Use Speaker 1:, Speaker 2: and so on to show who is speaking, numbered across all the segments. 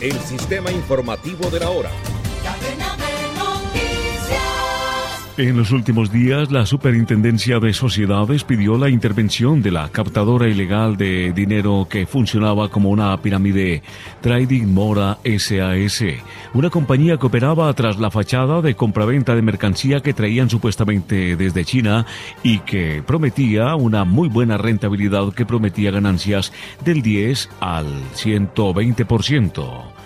Speaker 1: el sistema informativo de la hora.
Speaker 2: En los últimos días, la Superintendencia de Sociedades pidió la intervención de la captadora ilegal de dinero que funcionaba como una pirámide Trading Mora SAS, una compañía que operaba tras la fachada de compraventa de mercancía que traían supuestamente desde China y que prometía una muy buena rentabilidad que prometía ganancias del 10 al 120%.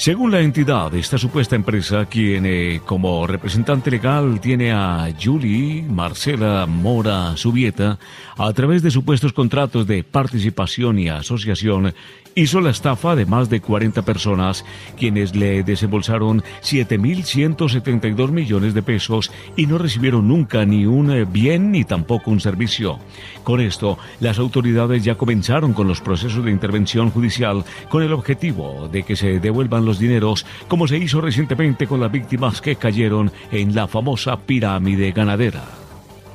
Speaker 2: Según la entidad, esta supuesta empresa, quien eh, como representante legal tiene a Julie Marcela Mora Subieta, a través de supuestos contratos de participación y asociación, hizo la estafa de más de 40 personas, quienes le desembolsaron 7.172 millones de pesos y no recibieron nunca ni un eh, bien ni tampoco un servicio. Con esto, las autoridades ya comenzaron con los procesos de intervención judicial con el objetivo de que se devuelvan dineros, como se hizo recientemente con las víctimas que cayeron en la famosa pirámide ganadera.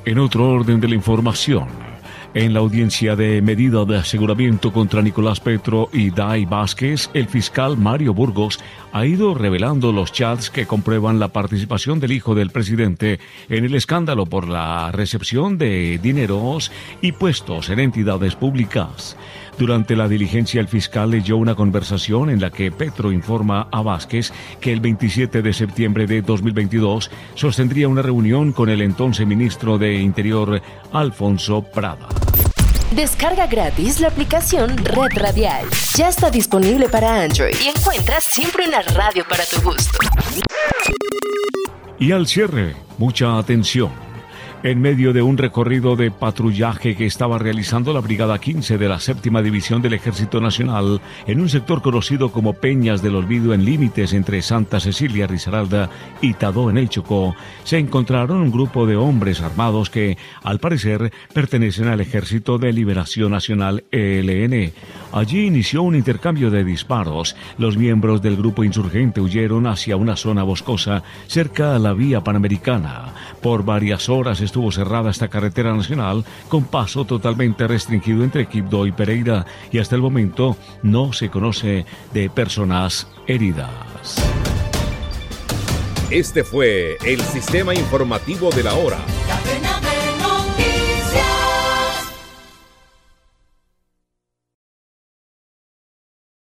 Speaker 2: En otro orden de la información, en la audiencia de medida de aseguramiento contra Nicolás Petro y Dai Vázquez, el fiscal Mario Burgos ha ido revelando los chats que comprueban la participación del hijo del presidente en el escándalo por la recepción de dineros y puestos en entidades públicas. Durante la diligencia, el fiscal leyó una conversación en la que Petro informa a Vázquez que el 27 de septiembre de 2022 sostendría una reunión con el entonces ministro de Interior, Alfonso Prada.
Speaker 3: Descarga gratis la aplicación Red Radial. Ya está disponible para Android y encuentras siempre una radio para tu gusto.
Speaker 2: Y al cierre, mucha atención en medio de un recorrido de patrullaje que estaba realizando la Brigada 15 de la Séptima División del Ejército Nacional en un sector conocido como Peñas del Olvido en límites entre Santa Cecilia, Risaralda y Tadó en el Chocó, se encontraron un grupo de hombres armados que, al parecer, pertenecen al Ejército de Liberación Nacional ELN. Allí inició un intercambio de disparos. Los miembros del grupo insurgente huyeron hacia una zona boscosa cerca a la vía panamericana. Por varias horas estuvo cerrada esta carretera nacional con paso totalmente restringido entre Quibdó y Pereira y hasta el momento no se conoce de personas heridas.
Speaker 1: Este fue el sistema informativo de la hora.